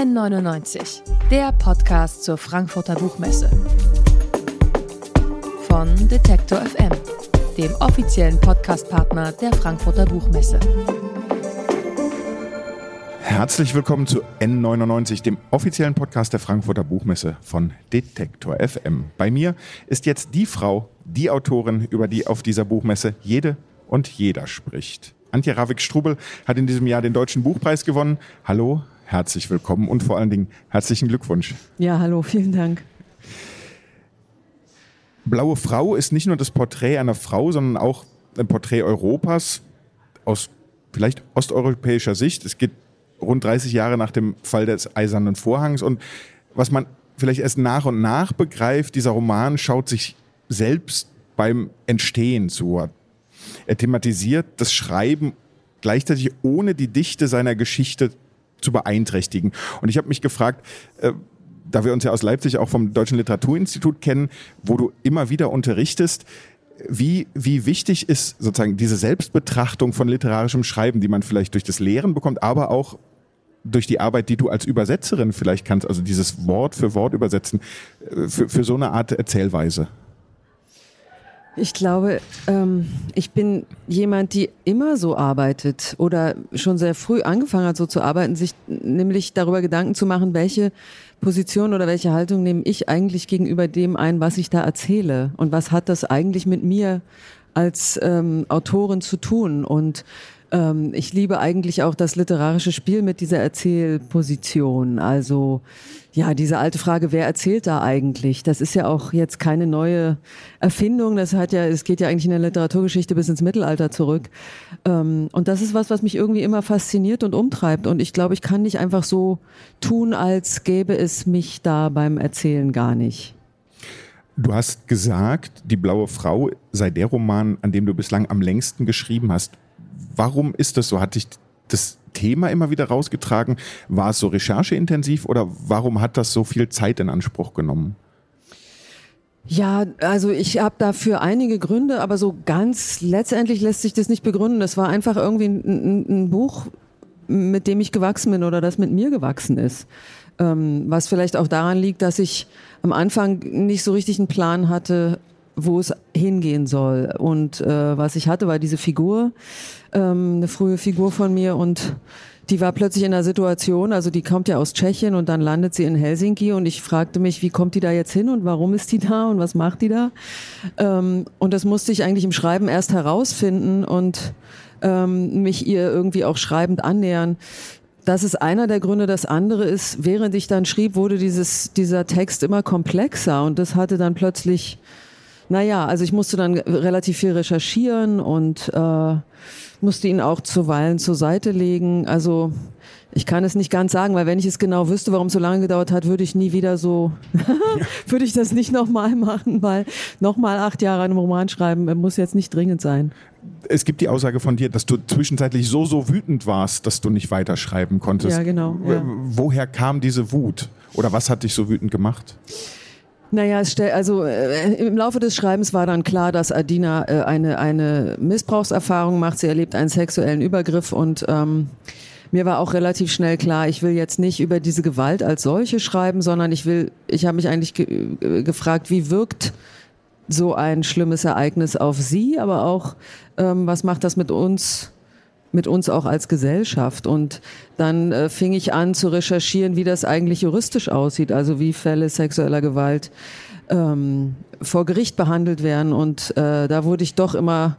N99, der Podcast zur Frankfurter Buchmesse. Von Detektor FM, dem offiziellen Podcastpartner der Frankfurter Buchmesse. Herzlich willkommen zu N99, dem offiziellen Podcast der Frankfurter Buchmesse von Detektor FM. Bei mir ist jetzt die Frau, die Autorin, über die auf dieser Buchmesse jede und jeder spricht. Antje Ravik-Strubel hat in diesem Jahr den Deutschen Buchpreis gewonnen. Hallo, herzlich willkommen und vor allen Dingen herzlichen Glückwunsch. Ja, hallo, vielen Dank. Blaue Frau ist nicht nur das Porträt einer Frau, sondern auch ein Porträt Europas aus vielleicht osteuropäischer Sicht. Es geht rund 30 Jahre nach dem Fall des Eisernen Vorhangs. Und was man vielleicht erst nach und nach begreift, dieser Roman schaut sich selbst beim Entstehen zu. Er thematisiert das Schreiben gleichzeitig ohne die Dichte seiner Geschichte zu beeinträchtigen. Und ich habe mich gefragt, äh, da wir uns ja aus Leipzig auch vom Deutschen Literaturinstitut kennen, wo du immer wieder unterrichtest, wie, wie wichtig ist sozusagen diese Selbstbetrachtung von literarischem Schreiben, die man vielleicht durch das Lehren bekommt, aber auch durch die Arbeit, die du als Übersetzerin vielleicht kannst, also dieses Wort für Wort übersetzen, äh, für, für so eine Art Erzählweise? Ich glaube, ähm, ich bin jemand, die immer so arbeitet oder schon sehr früh angefangen hat, so zu arbeiten, sich nämlich darüber Gedanken zu machen, welche Position oder welche Haltung nehme ich eigentlich gegenüber dem ein, was ich da erzähle? Und was hat das eigentlich mit mir als ähm, Autorin zu tun? Und ähm, ich liebe eigentlich auch das literarische Spiel mit dieser Erzählposition. Also ja, diese alte Frage, wer erzählt da eigentlich? Das ist ja auch jetzt keine neue Erfindung. Das hat ja, es geht ja eigentlich in der Literaturgeschichte bis ins Mittelalter zurück. Ähm, und das ist was, was mich irgendwie immer fasziniert und umtreibt. Und ich glaube, ich kann nicht einfach so tun, als gäbe es mich da beim Erzählen gar nicht. Du hast gesagt, Die blaue Frau sei der Roman, an dem du bislang am längsten geschrieben hast. Warum ist das so? Hat dich das Thema immer wieder rausgetragen? War es so rechercheintensiv oder warum hat das so viel Zeit in Anspruch genommen? Ja, also ich habe dafür einige Gründe, aber so ganz letztendlich lässt sich das nicht begründen. Das war einfach irgendwie ein, ein Buch, mit dem ich gewachsen bin oder das mit mir gewachsen ist. Ähm, was vielleicht auch daran liegt, dass ich am Anfang nicht so richtig einen Plan hatte, wo es hingehen soll. Und äh, was ich hatte, war diese Figur, ähm, eine frühe Figur von mir und die war plötzlich in einer Situation, also die kommt ja aus Tschechien und dann landet sie in Helsinki und ich fragte mich, wie kommt die da jetzt hin und warum ist die da und was macht die da? Ähm, und das musste ich eigentlich im Schreiben erst herausfinden und ähm, mich ihr irgendwie auch schreibend annähern. Das ist einer der Gründe. Das andere ist, während ich dann schrieb, wurde dieses, dieser Text immer komplexer und das hatte dann plötzlich naja, also ich musste dann relativ viel recherchieren und äh, musste ihn auch zuweilen zur Seite legen. Also ich kann es nicht ganz sagen, weil wenn ich es genau wüsste, warum es so lange gedauert hat, würde ich nie wieder so, würde ich das nicht nochmal machen, weil nochmal acht Jahre einen Roman schreiben muss jetzt nicht dringend sein. Es gibt die Aussage von dir, dass du zwischenzeitlich so, so wütend warst, dass du nicht weiterschreiben konntest. Ja, genau. Ja. Woher kam diese Wut? Oder was hat dich so wütend gemacht? Naja, also äh, im Laufe des Schreibens war dann klar, dass Adina äh, eine, eine Missbrauchserfahrung macht. Sie erlebt einen sexuellen Übergriff und ähm, mir war auch relativ schnell klar, ich will jetzt nicht über diese Gewalt als solche schreiben, sondern ich will, ich habe mich eigentlich ge äh, gefragt, wie wirkt so ein schlimmes Ereignis auf sie, aber auch, ähm, was macht das mit uns mit uns auch als Gesellschaft. Und dann äh, fing ich an zu recherchieren, wie das eigentlich juristisch aussieht, also wie Fälle sexueller Gewalt ähm, vor Gericht behandelt werden. Und äh, da wurde ich doch immer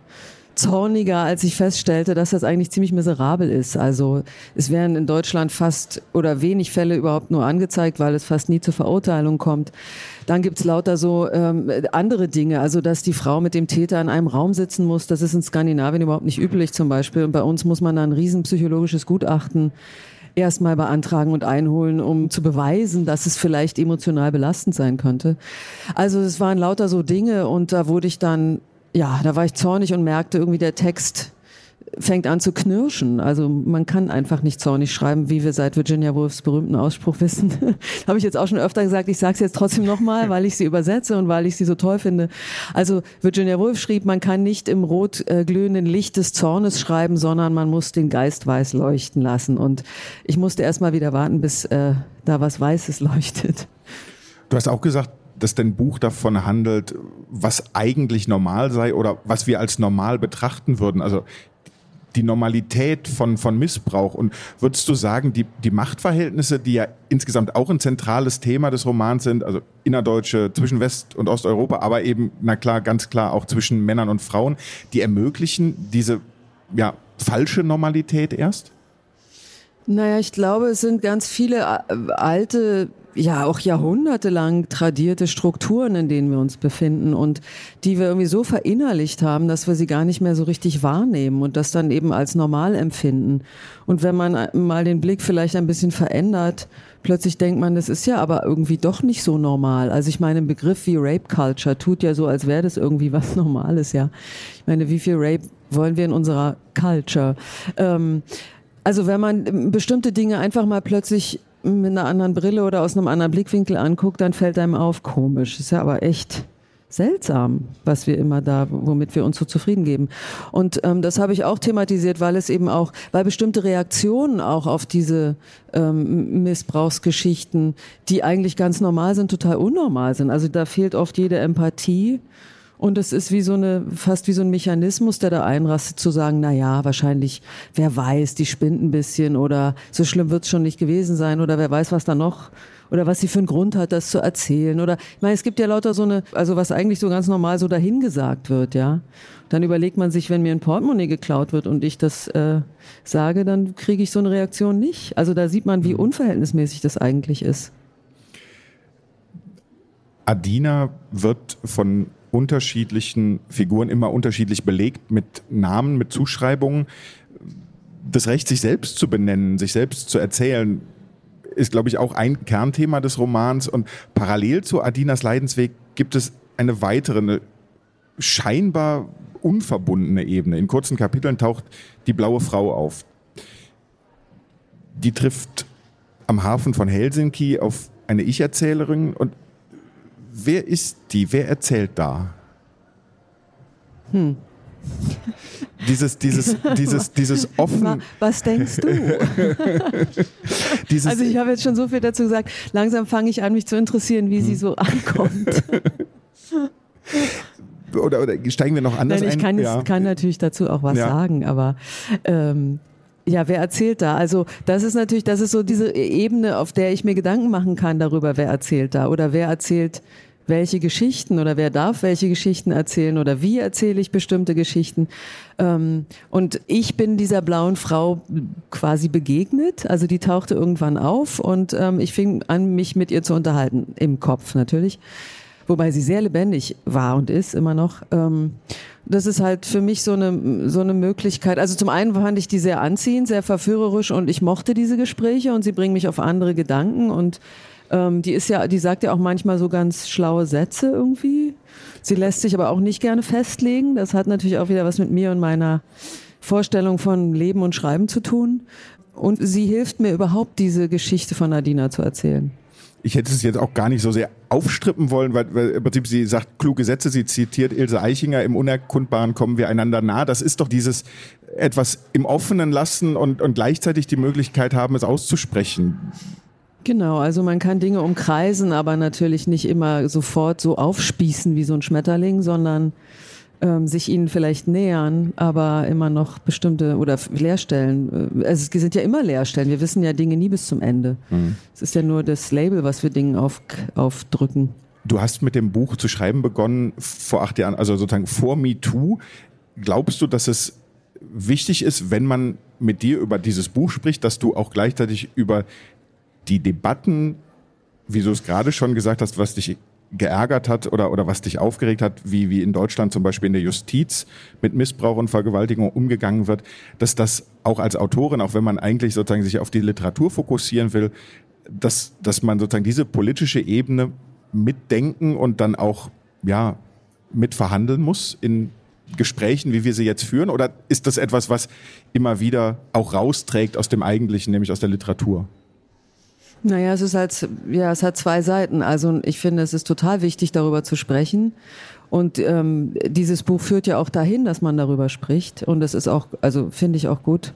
zorniger, als ich feststellte, dass das eigentlich ziemlich miserabel ist. Also es werden in Deutschland fast oder wenig Fälle überhaupt nur angezeigt, weil es fast nie zur Verurteilung kommt. Dann gibt's lauter so ähm, andere Dinge, also dass die Frau mit dem Täter in einem Raum sitzen muss. Das ist in Skandinavien überhaupt nicht üblich zum Beispiel. Und bei uns muss man dann ein riesen Gutachten erstmal beantragen und einholen, um zu beweisen, dass es vielleicht emotional belastend sein könnte. Also es waren lauter so Dinge und da wurde ich dann ja, da war ich zornig und merkte irgendwie, der Text fängt an zu knirschen. Also man kann einfach nicht zornig schreiben, wie wir seit Virginia Woolfs berühmten Ausspruch wissen. Habe ich jetzt auch schon öfter gesagt. Ich sage es jetzt trotzdem nochmal, weil ich sie übersetze und weil ich sie so toll finde. Also Virginia Woolf schrieb, man kann nicht im rot äh, glühenden Licht des Zornes schreiben, sondern man muss den Geist weiß leuchten lassen. Und ich musste erst mal wieder warten, bis äh, da was Weißes leuchtet. Du hast auch gesagt, dass dein Buch davon handelt, was eigentlich normal sei oder was wir als normal betrachten würden. Also die Normalität von, von Missbrauch. Und würdest du sagen, die, die Machtverhältnisse, die ja insgesamt auch ein zentrales Thema des Romans sind, also innerdeutsche zwischen West- und Osteuropa, aber eben, na klar, ganz klar auch zwischen Männern und Frauen, die ermöglichen diese ja, falsche Normalität erst? Naja, ich glaube, es sind ganz viele äh, alte ja auch jahrhundertelang tradierte Strukturen, in denen wir uns befinden und die wir irgendwie so verinnerlicht haben, dass wir sie gar nicht mehr so richtig wahrnehmen und das dann eben als normal empfinden. Und wenn man mal den Blick vielleicht ein bisschen verändert, plötzlich denkt man, das ist ja aber irgendwie doch nicht so normal. Also ich meine, ein Begriff wie Rape Culture tut ja so, als wäre das irgendwie was Normales, ja. Ich meine, wie viel Rape wollen wir in unserer Culture? Ähm, also wenn man bestimmte Dinge einfach mal plötzlich mit einer anderen Brille oder aus einem anderen Blickwinkel anguckt, dann fällt einem auf, komisch. Ist ja aber echt seltsam, was wir immer da, womit wir uns so zufrieden geben. Und ähm, das habe ich auch thematisiert, weil es eben auch, weil bestimmte Reaktionen auch auf diese ähm, Missbrauchsgeschichten, die eigentlich ganz normal sind, total unnormal sind. Also da fehlt oft jede Empathie und es ist wie so eine, fast wie so ein Mechanismus, der da einrastet, zu sagen, na ja, wahrscheinlich, wer weiß, die spinnt ein bisschen oder so schlimm wird es schon nicht gewesen sein oder wer weiß, was da noch oder was sie für einen Grund hat, das zu erzählen. Oder ich meine, es gibt ja lauter so eine, also was eigentlich so ganz normal so dahingesagt wird, ja. Dann überlegt man sich, wenn mir ein Portemonnaie geklaut wird und ich das äh, sage, dann kriege ich so eine Reaktion nicht. Also da sieht man, wie unverhältnismäßig das eigentlich ist. Adina wird von unterschiedlichen Figuren immer unterschiedlich belegt mit Namen, mit Zuschreibungen. Das Recht, sich selbst zu benennen, sich selbst zu erzählen, ist, glaube ich, auch ein Kernthema des Romans. Und parallel zu Adinas Leidensweg gibt es eine weitere, eine scheinbar unverbundene Ebene. In kurzen Kapiteln taucht die blaue Frau auf. Die trifft am Hafen von Helsinki auf eine Ich-Erzählerin und wer ist die? Wer erzählt da? Hm. Dieses, dieses, dieses, dieses offen. Was denkst du? also ich habe jetzt schon so viel dazu gesagt. Langsam fange ich an, mich zu interessieren, wie hm. sie so ankommt. oder, oder steigen wir noch anders Nein, ich ein? kann, ja. kann natürlich dazu auch was ja. sagen, aber ähm, ja, wer erzählt da? Also das ist natürlich, das ist so diese Ebene, auf der ich mir Gedanken machen kann darüber, wer erzählt da oder wer erzählt welche Geschichten oder wer darf welche Geschichten erzählen oder wie erzähle ich bestimmte Geschichten. Ähm, und ich bin dieser blauen Frau quasi begegnet, also die tauchte irgendwann auf und ähm, ich fing an, mich mit ihr zu unterhalten, im Kopf natürlich wobei sie sehr lebendig war und ist immer noch. Das ist halt für mich so eine, so eine Möglichkeit. Also zum einen fand ich die sehr anziehend, sehr verführerisch und ich mochte diese Gespräche und sie bringen mich auf andere Gedanken und ähm, die ist ja, die sagt ja auch manchmal so ganz schlaue Sätze irgendwie. Sie lässt sich aber auch nicht gerne festlegen. Das hat natürlich auch wieder was mit mir und meiner Vorstellung von Leben und Schreiben zu tun. Und sie hilft mir überhaupt, diese Geschichte von Nadina zu erzählen ich hätte es jetzt auch gar nicht so sehr aufstrippen wollen, weil, weil im Prinzip sie sagt kluge Sätze, sie zitiert Ilse Eichinger, im Unerkundbaren kommen wir einander nah. Das ist doch dieses etwas im Offenen lassen und, und gleichzeitig die Möglichkeit haben, es auszusprechen. Genau, also man kann Dinge umkreisen, aber natürlich nicht immer sofort so aufspießen wie so ein Schmetterling, sondern ähm, sich ihnen vielleicht nähern, aber immer noch bestimmte oder Leerstellen. Äh, also es sind ja immer Leerstellen. Wir wissen ja Dinge nie bis zum Ende. Mhm. Es ist ja nur das Label, was wir Dingen auf, aufdrücken. Du hast mit dem Buch zu schreiben begonnen vor acht Jahren, also sozusagen vor MeToo. Glaubst du, dass es wichtig ist, wenn man mit dir über dieses Buch spricht, dass du auch gleichzeitig über die Debatten, wie du es gerade schon gesagt hast, was dich geärgert hat oder, oder was dich aufgeregt hat, wie, wie in Deutschland zum Beispiel in der Justiz mit Missbrauch und Vergewaltigung umgegangen wird, dass das auch als Autorin, auch wenn man eigentlich sozusagen sich auf die Literatur fokussieren will, dass, dass man sozusagen diese politische Ebene mitdenken und dann auch, ja, mitverhandeln muss in Gesprächen, wie wir sie jetzt führen? Oder ist das etwas, was immer wieder auch rausträgt aus dem Eigentlichen, nämlich aus der Literatur? Naja, es ist halt, ja, es hat zwei Seiten. Also ich finde, es ist total wichtig, darüber zu sprechen. Und ähm, dieses Buch führt ja auch dahin, dass man darüber spricht. Und das ist auch, also finde ich auch gut.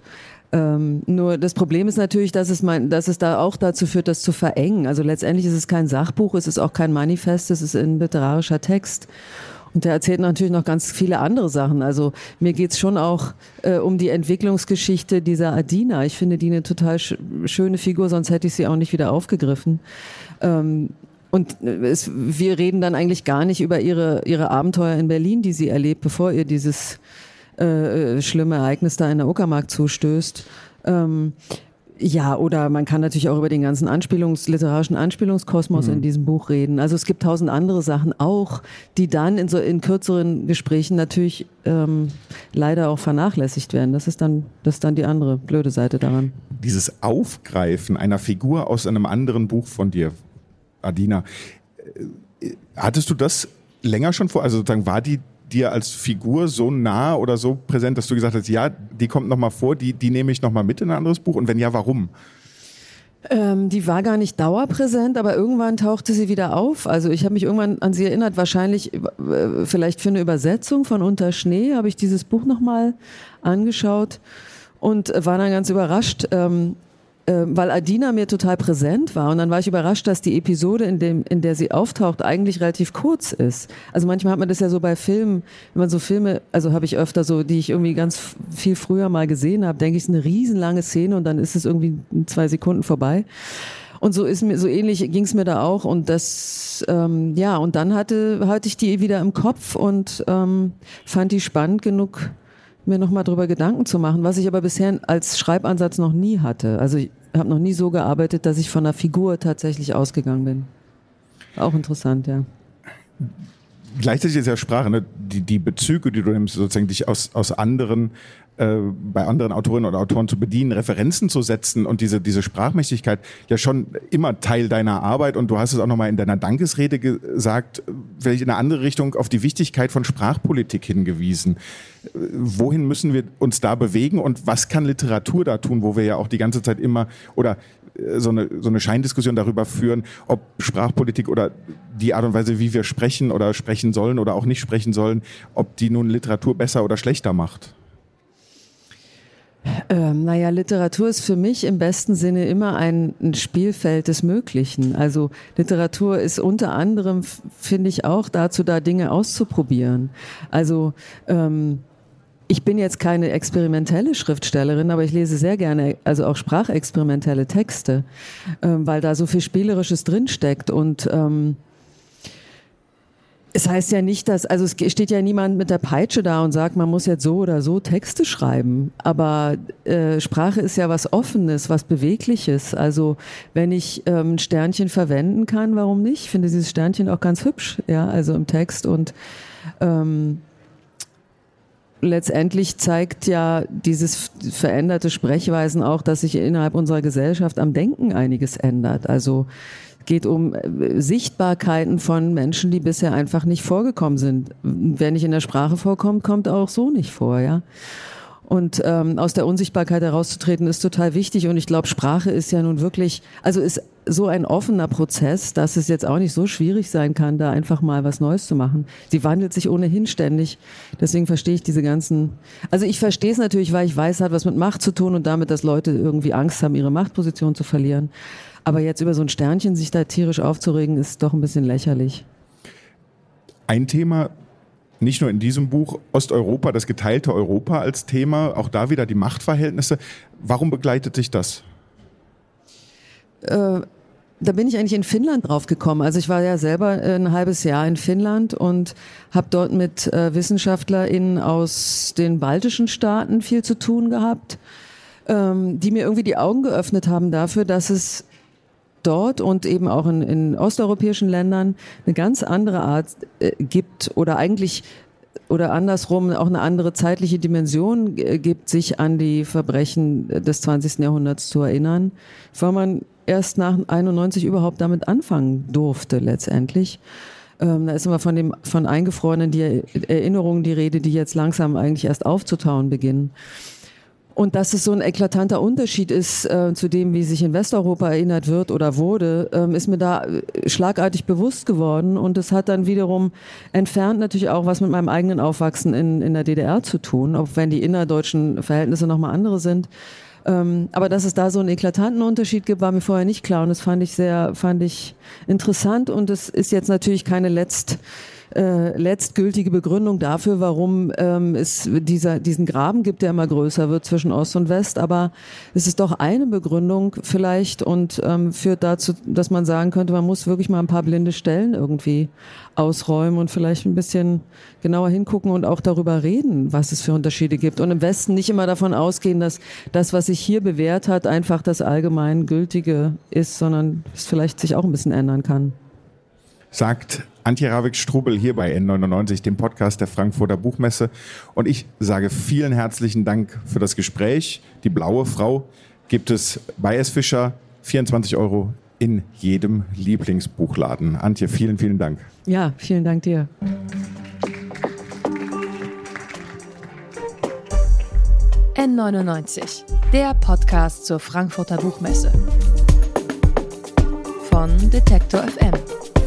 Ähm, nur das Problem ist natürlich, dass es, mein, dass es da auch dazu führt, das zu verengen. Also letztendlich ist es kein Sachbuch, es ist auch kein Manifest, es ist ein literarischer Text. Und der erzählt natürlich noch ganz viele andere Sachen. Also mir geht's schon auch äh, um die Entwicklungsgeschichte dieser Adina. Ich finde die eine total sch schöne Figur, sonst hätte ich sie auch nicht wieder aufgegriffen. Ähm, und es, wir reden dann eigentlich gar nicht über ihre, ihre Abenteuer in Berlin, die sie erlebt, bevor ihr dieses äh, schlimme Ereignis da in der Uckermark zustößt. Ähm, ja, oder man kann natürlich auch über den ganzen Anspielungs, literarischen Anspielungskosmos mhm. in diesem Buch reden. Also es gibt tausend andere Sachen auch, die dann in so in kürzeren Gesprächen natürlich ähm, leider auch vernachlässigt werden. Das ist dann, das ist dann die andere blöde Seite daran. Dieses Aufgreifen einer Figur aus einem anderen Buch von dir, Adina, äh, hattest du das länger schon vor? Also sozusagen war die dir als Figur so nah oder so präsent, dass du gesagt hast, ja, die kommt nochmal vor, die, die nehme ich nochmal mit in ein anderes Buch? Und wenn ja, warum? Ähm, die war gar nicht dauerpräsent, aber irgendwann tauchte sie wieder auf. Also ich habe mich irgendwann an sie erinnert, wahrscheinlich äh, vielleicht für eine Übersetzung von Unter Schnee habe ich dieses Buch nochmal angeschaut und war dann ganz überrascht, ähm, äh, weil Adina mir total präsent war und dann war ich überrascht, dass die Episode, in, dem, in der sie auftaucht, eigentlich relativ kurz ist. Also manchmal hat man das ja so bei Filmen, wenn man so Filme, also habe ich öfter so, die ich irgendwie ganz viel früher mal gesehen habe, denke ich, ist eine riesenlange Szene und dann ist es irgendwie zwei Sekunden vorbei. Und so ist mir so ähnlich ging es mir da auch und das ähm, ja und dann hatte hatte ich die wieder im Kopf und ähm, fand die spannend genug mir nochmal drüber Gedanken zu machen, was ich aber bisher als Schreibansatz noch nie hatte. Also ich habe noch nie so gearbeitet, dass ich von einer Figur tatsächlich ausgegangen bin. Auch interessant, ja. Gleichzeitig ist ja Sprache, ne? die, die Bezüge, die du nimmst, sozusagen dich aus, aus anderen äh, bei anderen Autorinnen oder Autoren zu bedienen, Referenzen zu setzen und diese, diese Sprachmächtigkeit ja schon immer Teil deiner Arbeit und du hast es auch nochmal in deiner Dankesrede gesagt, vielleicht in eine andere Richtung auf die Wichtigkeit von Sprachpolitik hingewiesen. Wohin müssen wir uns da bewegen und was kann Literatur da tun, wo wir ja auch die ganze Zeit immer oder äh, so eine, so eine Scheindiskussion darüber führen, ob Sprachpolitik oder die Art und Weise, wie wir sprechen oder sprechen sollen oder auch nicht sprechen sollen, ob die nun Literatur besser oder schlechter macht. Ähm, naja, Literatur ist für mich im besten Sinne immer ein, ein, Spielfeld des Möglichen. Also Literatur ist unter anderem, finde ich, auch dazu da, Dinge auszuprobieren. Also ähm, ich bin jetzt keine experimentelle Schriftstellerin, aber ich lese sehr gerne, also auch sprachexperimentelle Texte, ähm, weil da so viel Spielerisches drinsteckt und ähm, es heißt ja nicht, dass, also es steht ja niemand mit der Peitsche da und sagt, man muss jetzt so oder so Texte schreiben. Aber äh, Sprache ist ja was Offenes, was Bewegliches. Also wenn ich ähm, ein Sternchen verwenden kann, warum nicht? Ich finde dieses Sternchen auch ganz hübsch, ja, also im Text und ähm, letztendlich zeigt ja dieses veränderte Sprechweisen auch, dass sich innerhalb unserer Gesellschaft am Denken einiges ändert. Also geht um äh, Sichtbarkeiten von Menschen, die bisher einfach nicht vorgekommen sind. Wer nicht in der Sprache vorkommt, kommt auch so nicht vor, ja. Und ähm, aus der Unsichtbarkeit herauszutreten ist total wichtig. Und ich glaube, Sprache ist ja nun wirklich, also ist so ein offener Prozess, dass es jetzt auch nicht so schwierig sein kann, da einfach mal was Neues zu machen. Sie wandelt sich ohnehin ständig. Deswegen verstehe ich diese ganzen. Also ich verstehe es natürlich, weil ich weiß, hat was mit Macht zu tun und damit, dass Leute irgendwie Angst haben, ihre Machtposition zu verlieren. Aber jetzt über so ein Sternchen sich da tierisch aufzuregen, ist doch ein bisschen lächerlich. Ein Thema, nicht nur in diesem Buch, Osteuropa, das geteilte Europa als Thema, auch da wieder die Machtverhältnisse. Warum begleitet sich das? Äh, da bin ich eigentlich in Finnland drauf gekommen. Also ich war ja selber ein halbes Jahr in Finnland und habe dort mit äh, WissenschaftlerInnen aus den baltischen Staaten viel zu tun gehabt, ähm, die mir irgendwie die Augen geöffnet haben dafür, dass es dort und eben auch in, in osteuropäischen Ländern eine ganz andere Art äh, gibt oder eigentlich oder andersrum auch eine andere zeitliche Dimension äh, gibt, sich an die Verbrechen des 20. Jahrhunderts zu erinnern, weil man erst nach 91 überhaupt damit anfangen durfte letztendlich. Ähm, da ist immer von dem von eingefrorenen die Erinnerungen die Rede, die jetzt langsam eigentlich erst aufzutauen beginnen. Und dass es so ein eklatanter Unterschied ist äh, zu dem, wie sich in Westeuropa erinnert wird oder wurde, ähm, ist mir da äh, schlagartig bewusst geworden. Und es hat dann wiederum entfernt natürlich auch was mit meinem eigenen Aufwachsen in, in der DDR zu tun, auch wenn die innerdeutschen Verhältnisse nochmal andere sind. Ähm, aber dass es da so einen eklatanten Unterschied gibt, war mir vorher nicht klar. Und das fand ich sehr, fand ich interessant. Und es ist jetzt natürlich keine letzt äh, letztgültige Begründung dafür, warum ähm, es dieser, diesen Graben gibt, der immer größer wird zwischen Ost und West. Aber es ist doch eine Begründung vielleicht und ähm, führt dazu, dass man sagen könnte, man muss wirklich mal ein paar blinde Stellen irgendwie ausräumen und vielleicht ein bisschen genauer hingucken und auch darüber reden, was es für Unterschiede gibt. Und im Westen nicht immer davon ausgehen, dass das, was sich hier bewährt hat, einfach das allgemein Gültige ist, sondern es vielleicht sich auch ein bisschen ändern kann. Sagt Antje Ravik-Strubel hier bei N99, dem Podcast der Frankfurter Buchmesse. Und ich sage vielen herzlichen Dank für das Gespräch. Die blaue Frau gibt es bei S. Fischer 24 Euro in jedem Lieblingsbuchladen. Antje, vielen, vielen Dank. Ja, vielen Dank dir. N99, der Podcast zur Frankfurter Buchmesse. Von Detektor FM